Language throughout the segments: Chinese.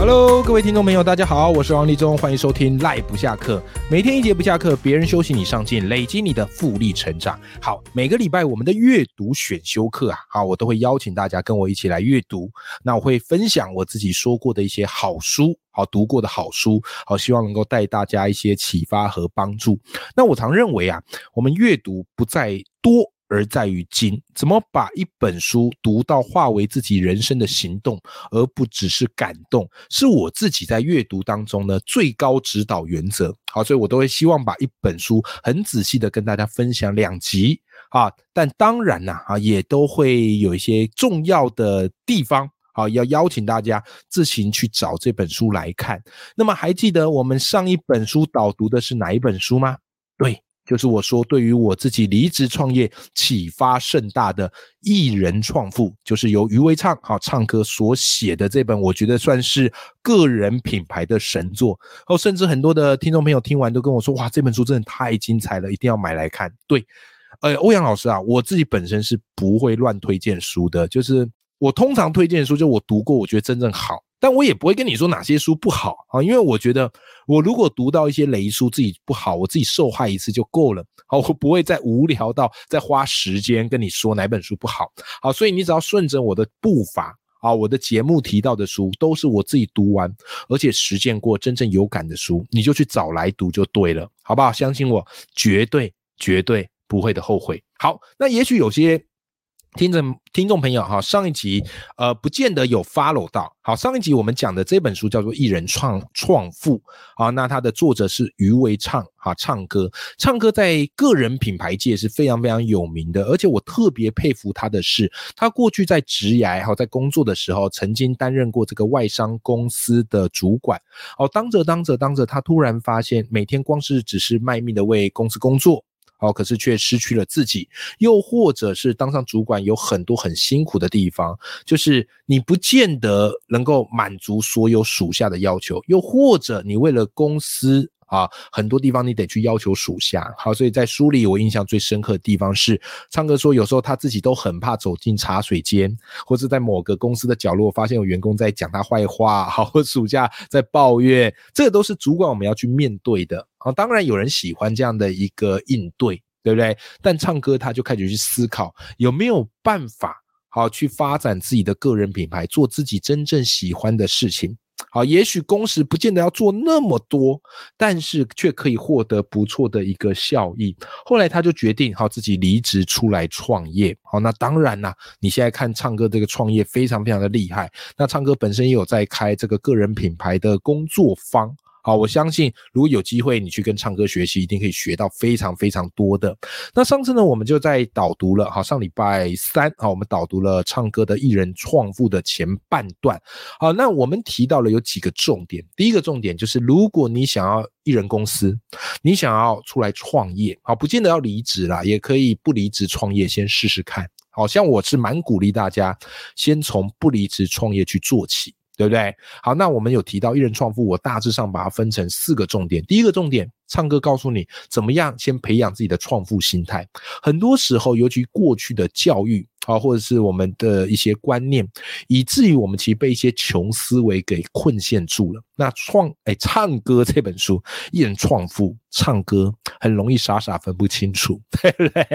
Hello，各位听众朋友，大家好，我是王立忠，欢迎收听《赖不下课》，每天一节不下课，别人休息你上进，累积你的复利成长。好，每个礼拜我们的阅读选修课啊，好，我都会邀请大家跟我一起来阅读。那我会分享我自己说过的一些好书，好读过的好书，好，希望能够带大家一些启发和帮助。那我常认为啊，我们阅读不在多。而在于精，怎么把一本书读到化为自己人生的行动，而不只是感动，是我自己在阅读当中呢最高指导原则。好，所以我都会希望把一本书很仔细的跟大家分享两集啊，但当然呐啊，也都会有一些重要的地方啊，要邀请大家自行去找这本书来看。那么还记得我们上一本书导读的是哪一本书吗？对。就是我说，对于我自己离职创业启发甚大的艺人创富，就是由余维畅好唱歌所写的这本，我觉得算是个人品牌的神作哦。甚至很多的听众朋友听完都跟我说，哇，这本书真的太精彩了，一定要买来看。对，呃，欧阳老师啊，我自己本身是不会乱推荐书的，就是我通常推荐书，就我读过，我觉得真正好。但我也不会跟你说哪些书不好啊，因为我觉得我如果读到一些雷书自己不好，我自己受害一次就够了。好，我不会再无聊到再花时间跟你说哪本书不好。好，所以你只要顺着我的步伐啊，我的节目提到的书都是我自己读完而且实践过真正有感的书，你就去找来读就对了，好不好？相信我，绝对绝对不会的后悔。好，那也许有些。听着，听众朋友哈，上一集呃，不见得有 follow 到。好，上一集我们讲的这本书叫做《艺人创创富》啊，那它的作者是余为畅哈，唱歌，唱歌在个人品牌界是非常非常有名的。而且我特别佩服他的是，他过去在职涯哈，在工作的时候，曾经担任过这个外商公司的主管。哦，当着当着当着，他突然发现，每天光是只是卖命的为公司工作。哦，可是却失去了自己，又或者是当上主管有很多很辛苦的地方，就是你不见得能够满足所有属下的要求，又或者你为了公司啊，很多地方你得去要求属下。好，所以在书里我印象最深刻的地方是，唱歌说有时候他自己都很怕走进茶水间，或是在某个公司的角落发现有员工在讲他坏话，好，或属下在抱怨，这都是主管我们要去面对的。啊，当然有人喜欢这样的一个应对，对不对？但唱歌他就开始去思考有没有办法好去发展自己的个人品牌，做自己真正喜欢的事情。好，也许工时不见得要做那么多，但是却可以获得不错的一个效益。后来他就决定好自己离职出来创业。好，那当然啦，你现在看唱歌这个创业非常非常的厉害。那唱歌本身也有在开这个个人品牌的工作坊。好，我相信如果有机会你去跟唱歌学习，一定可以学到非常非常多的。那上次呢，我们就在导读了，好，上礼拜三，好，我们导读了唱歌的艺人创富的前半段。好，那我们提到了有几个重点。第一个重点就是，如果你想要艺人公司，你想要出来创业，好，不见得要离职啦，也可以不离职创业，先试试看。好像我是蛮鼓励大家，先从不离职创业去做起。对不对？好，那我们有提到一人创富，我大致上把它分成四个重点。第一个重点，唱歌告诉你怎么样先培养自己的创富心态。很多时候，尤其过去的教育。啊，或者是我们的一些观念，以至于我们其实被一些穷思维给困陷住了。那创哎，唱歌这本书，一人创富，唱歌很容易傻傻分不清楚，对不对？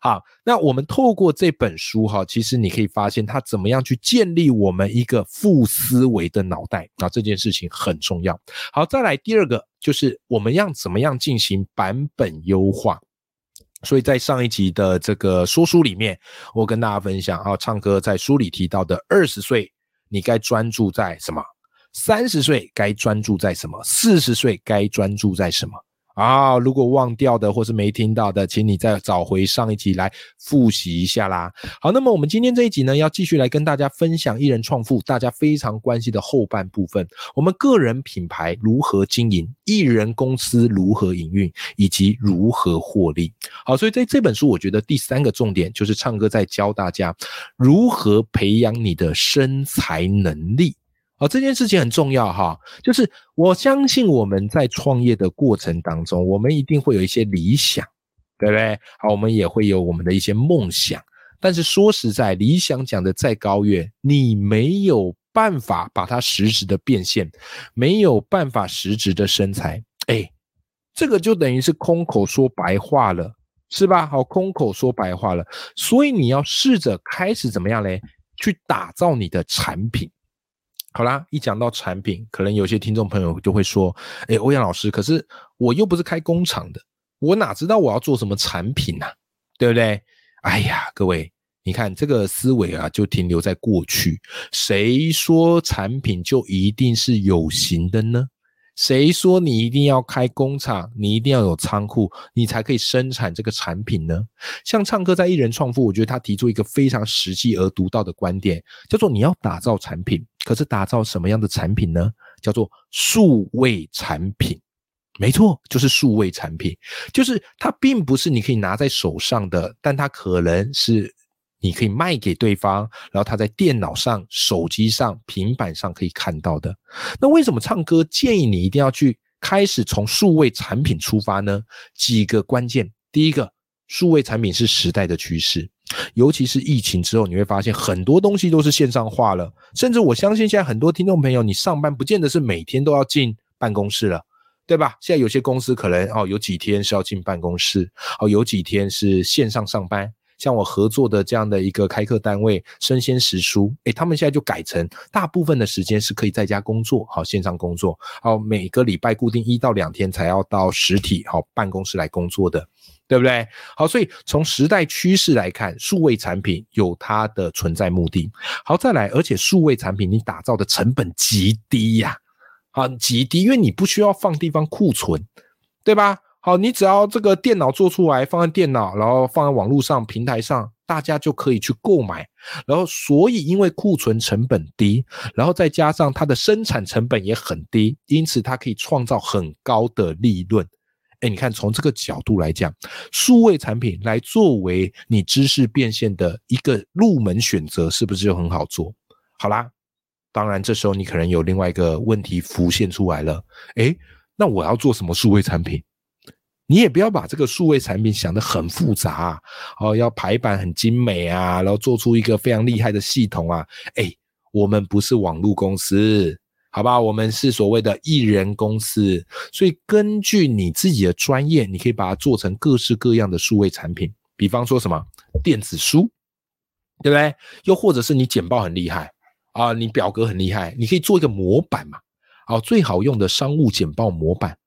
好，那我们透过这本书哈，其实你可以发现它怎么样去建立我们一个负思维的脑袋啊，这件事情很重要。好，再来第二个就是我们要怎么样进行版本优化。所以在上一集的这个说书里面，我跟大家分享啊，唱歌在书里提到的二十岁你该专注在什么，三十岁该专注在什么，四十岁该专注在什么啊，如果忘掉的或是没听到的，请你再找回上一集来复习一下啦。好，那么我们今天这一集呢，要继续来跟大家分享艺人创富，大家非常关心的后半部分，我们个人品牌如何经营，艺人公司如何营运，以及如何获利。好，所以在这本书，我觉得第三个重点就是唱歌在教大家如何培养你的身材能力。好，这件事情很重要哈，就是我相信我们在创业的过程当中，我们一定会有一些理想，对不对？好，我们也会有我们的一些梦想，但是说实在，理想讲的再高远，你没有办法把它实质的变现，没有办法实质的身材，哎，这个就等于是空口说白话了，是吧？好，空口说白话了，所以你要试着开始怎么样嘞？去打造你的产品。好啦，一讲到产品，可能有些听众朋友就会说：“哎，欧阳老师，可是我又不是开工厂的，我哪知道我要做什么产品呢？对不对？”哎呀，各位，你看这个思维啊，就停留在过去。谁说产品就一定是有形的呢？谁说你一定要开工厂，你一定要有仓库，你才可以生产这个产品呢？像唱歌在艺人创富，我觉得他提出一个非常实际而独到的观点，叫做你要打造产品，可是打造什么样的产品呢？叫做数位产品。没错，就是数位产品，就是它并不是你可以拿在手上的，但它可能是。你可以卖给对方，然后他在电脑上、手机上、平板上可以看到的。那为什么唱歌建议你一定要去开始从数位产品出发呢？几个关键，第一个，数位产品是时代的趋势，尤其是疫情之后，你会发现很多东西都是线上化了。甚至我相信现在很多听众朋友，你上班不见得是每天都要进办公室了，对吧？现在有些公司可能哦，有几天是要进办公室，哦，有几天是线上上班。像我合作的这样的一个开课单位生鲜食书，诶，他们现在就改成大部分的时间是可以在家工作，好线上工作，好每个礼拜固定一到两天才要到实体好办公室来工作的，对不对？好，所以从时代趋势来看，数位产品有它的存在目的。好，再来，而且数位产品你打造的成本极低呀，啊极低，因为你不需要放地方库存，对吧？好，你只要这个电脑做出来，放在电脑，然后放在网络上平台上，大家就可以去购买。然后，所以因为库存成本低，然后再加上它的生产成本也很低，因此它可以创造很高的利润。哎，你看从这个角度来讲，数位产品来作为你知识变现的一个入门选择，是不是就很好做？好啦，当然这时候你可能有另外一个问题浮现出来了。哎，那我要做什么数位产品？你也不要把这个数位产品想得很复杂哦，要排版很精美啊，然后做出一个非常厉害的系统啊。哎，我们不是网络公司，好吧？我们是所谓的艺人公司，所以根据你自己的专业，你可以把它做成各式各样的数位产品。比方说什么电子书，对不对？又或者是你简报很厉害啊，你表格很厉害，你可以做一个模板嘛。好，最好用的商务简报模板。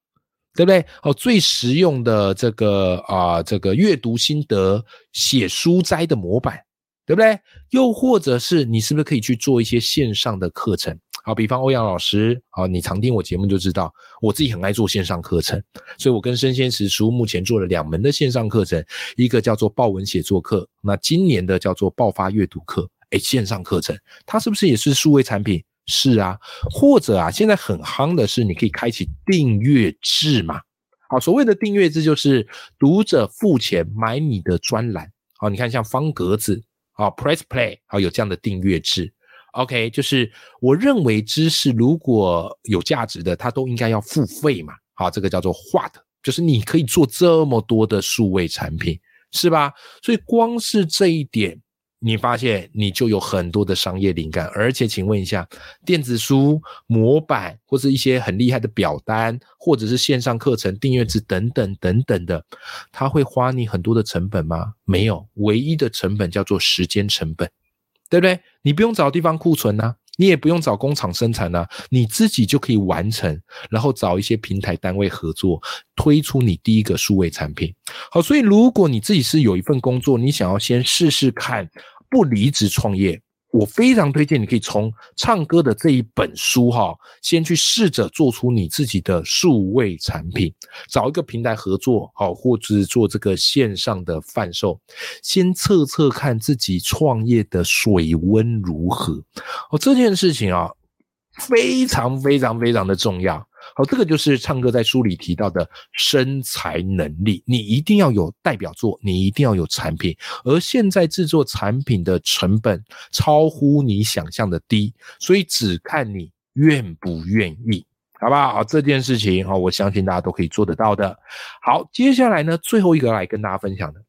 对不对？哦，最实用的这个啊，这个阅读心得写书斋的模板，对不对？又或者是你是不是可以去做一些线上的课程？好，比方欧阳老师，好，你常听我节目就知道，我自己很爱做线上课程，所以我跟生鲜食书目前做了两门的线上课程，一个叫做爆文写作课，那今年的叫做爆发阅读课，哎，线上课程，它是不是也是数位产品？是啊，或者啊，现在很夯的是，你可以开启订阅制嘛。好，所谓的订阅制就是读者付钱买你的专栏。好，你看像方格子，好 Press Play，好有这样的订阅制。OK，就是我认为知识如果有价值的，它都应该要付费嘛。好，这个叫做 What，就是你可以做这么多的数位产品，是吧？所以光是这一点。你发现你就有很多的商业灵感，而且请问一下，电子书模板或者一些很厉害的表单，或者是线上课程订阅制等等等等的，它会花你很多的成本吗？没有，唯一的成本叫做时间成本，对不对？你不用找地方库存呐，你也不用找工厂生产呐，你自己就可以完成，然后找一些平台单位合作，推出你第一个数位产品。好，所以如果你自己是有一份工作，你想要先试试看。不离职创业，我非常推荐你可以从唱歌的这一本书哈，先去试着做出你自己的数位产品，找一个平台合作好，或者是做这个线上的贩售，先测测看自己创业的水温如何。哦，这件事情啊，非常非常非常的重要。好，这个就是唱歌在书里提到的生财能力。你一定要有代表作，你一定要有产品。而现在制作产品的成本超乎你想象的低，所以只看你愿不愿意，好不好？这件事情啊，我相信大家都可以做得到的。好，接下来呢，最后一个来跟大家分享的，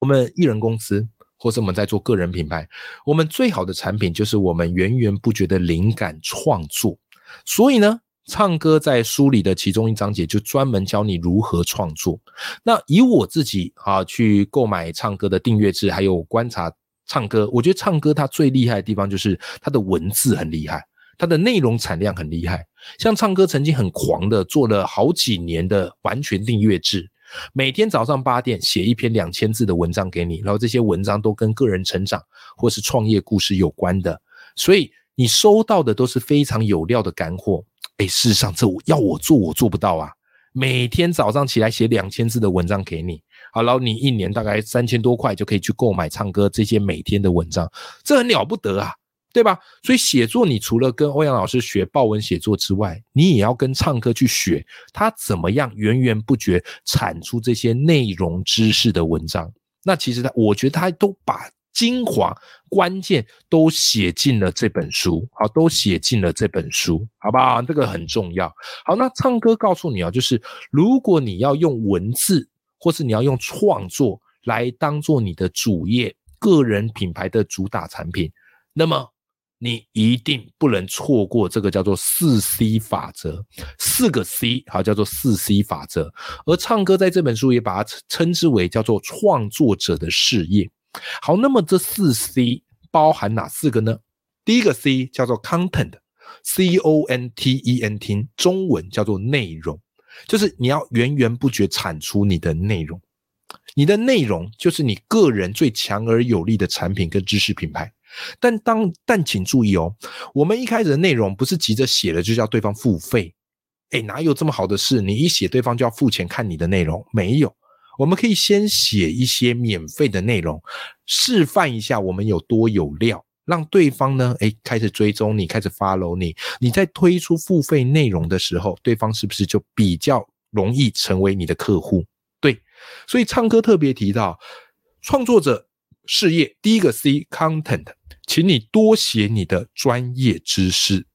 我们艺人公司或是我们在做个人品牌，我们最好的产品就是我们源源不绝的灵感创作。所以呢。唱歌在书里的其中一章节就专门教你如何创作。那以我自己啊去购买唱歌的订阅制，还有观察唱歌，我觉得唱歌它最厉害的地方就是它的文字很厉害，它的内容产量很厉害。像唱歌曾经很狂的做了好几年的完全订阅制，每天早上八点写一篇两千字的文章给你，然后这些文章都跟个人成长或是创业故事有关的，所以你收到的都是非常有料的干货。哎，事实上，这我要我做，我做不到啊！每天早上起来写两千字的文章给你，好，然后你一年大概三千多块就可以去购买唱歌这些每天的文章，这很了不得啊，对吧？所以写作，你除了跟欧阳老师学报文写作之外，你也要跟唱歌去学，他怎么样源源不绝产出这些内容知识的文章。那其实他，我觉得他都把。精华关键都写进了这本书，好，都写进了这本书，好不好？这个很重要。好，那唱歌告诉你啊，就是如果你要用文字，或是你要用创作来当做你的主业、个人品牌的主打产品，那么你一定不能错过这个叫做四 C 法则，四个 C，好，叫做四 C 法则。而唱歌在这本书也把它称之为叫做创作者的事业。好，那么这四 C 包含哪四个呢？第一个 C 叫做 content，C O N T E N T，中文叫做内容，就是你要源源不绝产出你的内容，你的内容就是你个人最强而有力的产品跟知识品牌。但当但请注意哦，我们一开始的内容不是急着写了就叫对方付费，哎，哪有这么好的事？你一写对方就要付钱看你的内容？没有。我们可以先写一些免费的内容，示范一下我们有多有料，让对方呢，哎，开始追踪你，开始 follow 你。你在推出付费内容的时候，对方是不是就比较容易成为你的客户？对，所以唱歌特别提到创作者事业第一个 C content，请你多写你的专业知识。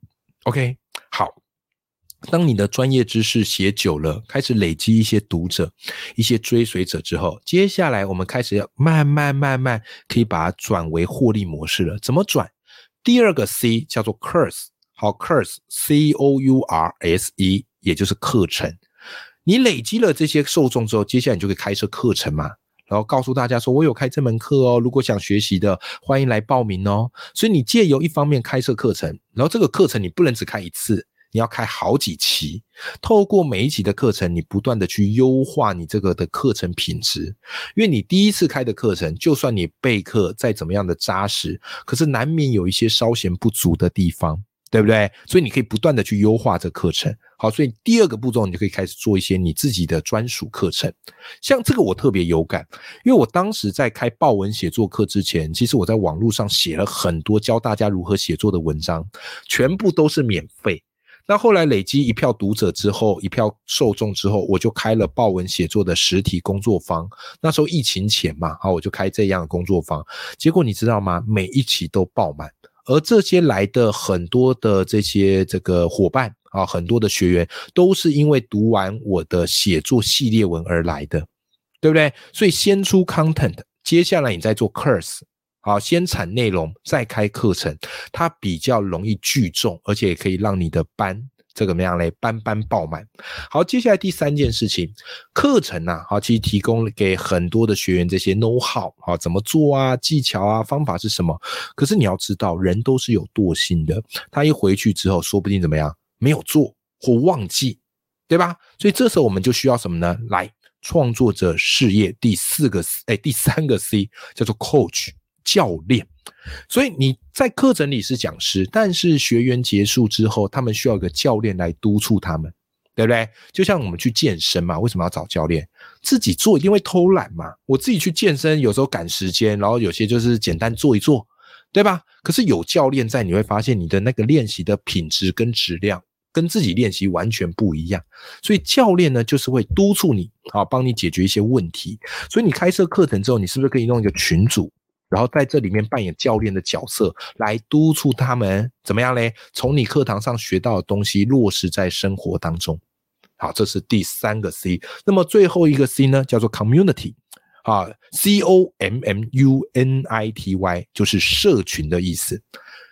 OK，好。当你的专业知识写久了，开始累积一些读者、一些追随者之后，接下来我们开始要慢慢慢慢可以把它转为获利模式了。怎么转？第二个 C 叫做 Course，好，Course，C O U R S E，也就是课程。你累积了这些受众之后，接下来你就可以开设课程嘛，然后告诉大家说：“我有开这门课哦，如果想学习的，欢迎来报名哦。”所以你借由一方面开设课程，然后这个课程你不能只开一次。你要开好几期，透过每一期的课程，你不断的去优化你这个的课程品质。因为你第一次开的课程，就算你备课再怎么样的扎实，可是难免有一些稍嫌不足的地方，对不对？所以你可以不断的去优化这课程。好，所以第二个步骤，你就可以开始做一些你自己的专属课程。像这个我特别有感，因为我当时在开报文写作课之前，其实我在网络上写了很多教大家如何写作的文章，全部都是免费。那后来累积一票读者之后，一票受众之后，我就开了报文写作的实体工作坊。那时候疫情前嘛，好，我就开这样的工作坊。结果你知道吗？每一期都爆满，而这些来的很多的这些这个伙伴啊，很多的学员都是因为读完我的写作系列文而来的，对不对？所以先出 content，接下来你再做 curse，。好，先产内容再开课程，它比较容易聚众，而且也可以让你的班这个怎么样嘞？班班爆满。好，接下来第三件事情，课程呐，好，其实提供给很多的学员这些 know how，好，怎么做啊？技巧啊？方法是什么？可是你要知道，人都是有惰性的，他一回去之后，说不定怎么样，没有做或忘记，对吧？所以这时候我们就需要什么呢？来，创作者事业第四个，哎，第三个 C 叫做 coach。教练所以你在课程里是讲师，但是学员结束之后，他们需要一个教练来督促他们，对不对？就像我们去健身嘛，为什么要找教练？自己做一定会偷懒嘛。我自己去健身，有时候赶时间，然后有些就是简单做一做，对吧？可是有教练在，你会发现你的那个练习的品质跟质量。跟自己练习完全不一样，所以教练呢就是会督促你啊，帮你解决一些问题。所以你开设课程之后，你是不是可以弄一个群组，然后在这里面扮演教练的角色，来督促他们怎么样嘞？从你课堂上学到的东西落实在生活当中。好，这是第三个 C。那么最后一个 C 呢，叫做 Community 啊，C O M M U N I T Y，就是社群的意思。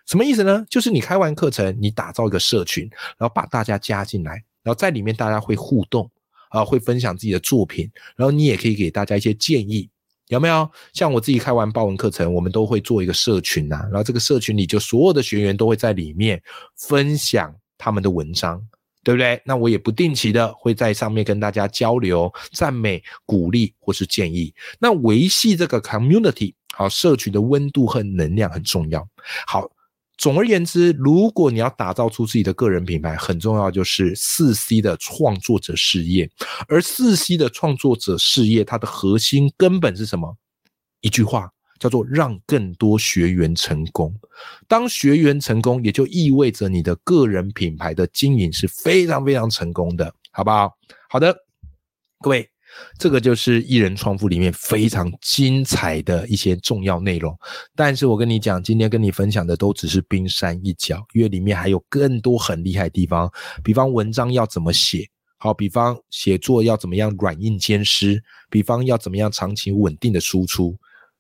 什么意思呢？就是你开完课程，你打造一个社群，然后把大家加进来，然后在里面大家会互动啊，会分享自己的作品，然后你也可以给大家一些建议，有没有？像我自己开完报文课程，我们都会做一个社群呐，然后这个社群里就所有的学员都会在里面分享他们的文章，对不对？那我也不定期的会在上面跟大家交流、赞美、鼓励或是建议。那维系这个 community 好社群的温度和能量很重要。好。总而言之，如果你要打造出自己的个人品牌，很重要就是四 C 的创作者事业。而四 C 的创作者事业，它的核心根本是什么？一句话叫做让更多学员成功。当学员成功，也就意味着你的个人品牌的经营是非常非常成功的，好不好？好的，各位。这个就是艺人创富里面非常精彩的一些重要内容，但是我跟你讲，今天跟你分享的都只是冰山一角，因为里面还有更多很厉害的地方，比方文章要怎么写，好，比方写作要怎么样软硬兼施，比方要怎么样长期稳定的输出，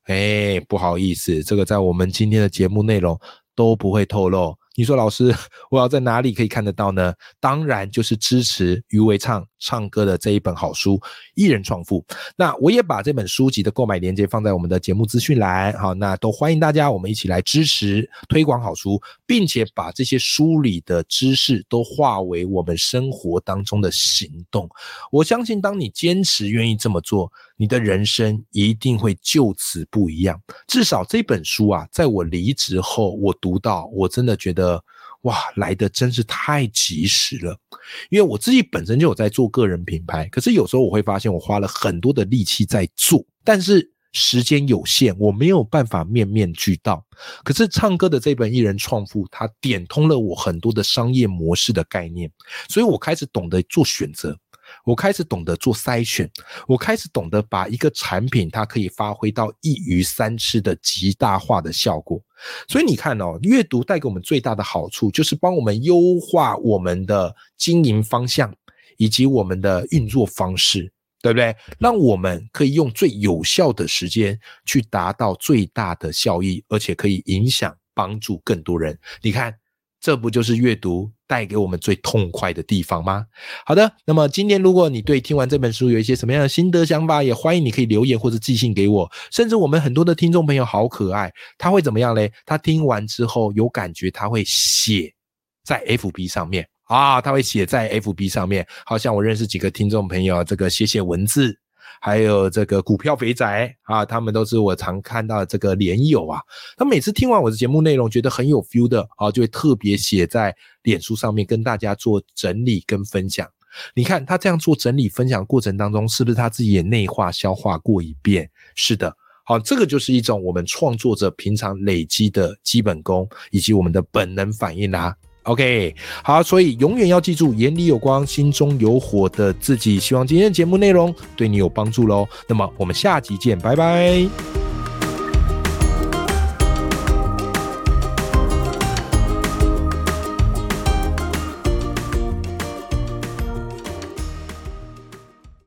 哎，不好意思，这个在我们今天的节目内容都不会透露。你说老师，我要在哪里可以看得到呢？当然就是支持余为唱唱歌的这一本好书《艺人创富》。那我也把这本书籍的购买链接放在我们的节目资讯栏，好，那都欢迎大家，我们一起来支持推广好书，并且把这些书里的知识都化为我们生活当中的行动。我相信，当你坚持愿意这么做。你的人生一定会就此不一样。至少这本书啊，在我离职后，我读到，我真的觉得哇，来的真是太及时了。因为我自己本身就有在做个人品牌，可是有时候我会发现，我花了很多的力气在做，但是时间有限，我没有办法面面俱到。可是唱歌的这本艺人创富，它点通了我很多的商业模式的概念，所以我开始懂得做选择。我开始懂得做筛选，我开始懂得把一个产品，它可以发挥到一鱼三吃的极大化的效果。所以你看哦，阅读带给我们最大的好处，就是帮我们优化我们的经营方向以及我们的运作方式，对不对？让我们可以用最有效的时间去达到最大的效益，而且可以影响帮助更多人。你看。这不就是阅读带给我们最痛快的地方吗？好的，那么今天如果你对听完这本书有一些什么样的心得想法，也欢迎你可以留言或者寄信给我。甚至我们很多的听众朋友好可爱，他会怎么样嘞？他听完之后有感觉，他会写在 FB 上面啊，他会写在 FB 上面。好像我认识几个听众朋友，这个写写文字。还有这个股票肥宅啊，他们都是我常看到的这个连友啊。他每次听完我的节目内容，觉得很有 feel 的啊，就会特别写在脸书上面跟大家做整理跟分享。你看他这样做整理分享过程当中，是不是他自己也内化消化过一遍？是的，好，这个就是一种我们创作者平常累积的基本功以及我们的本能反应啦。OK，好，所以永远要记住，眼里有光，心中有火的自己。希望今天的节目内容对你有帮助喽。那么我们下集见，拜拜。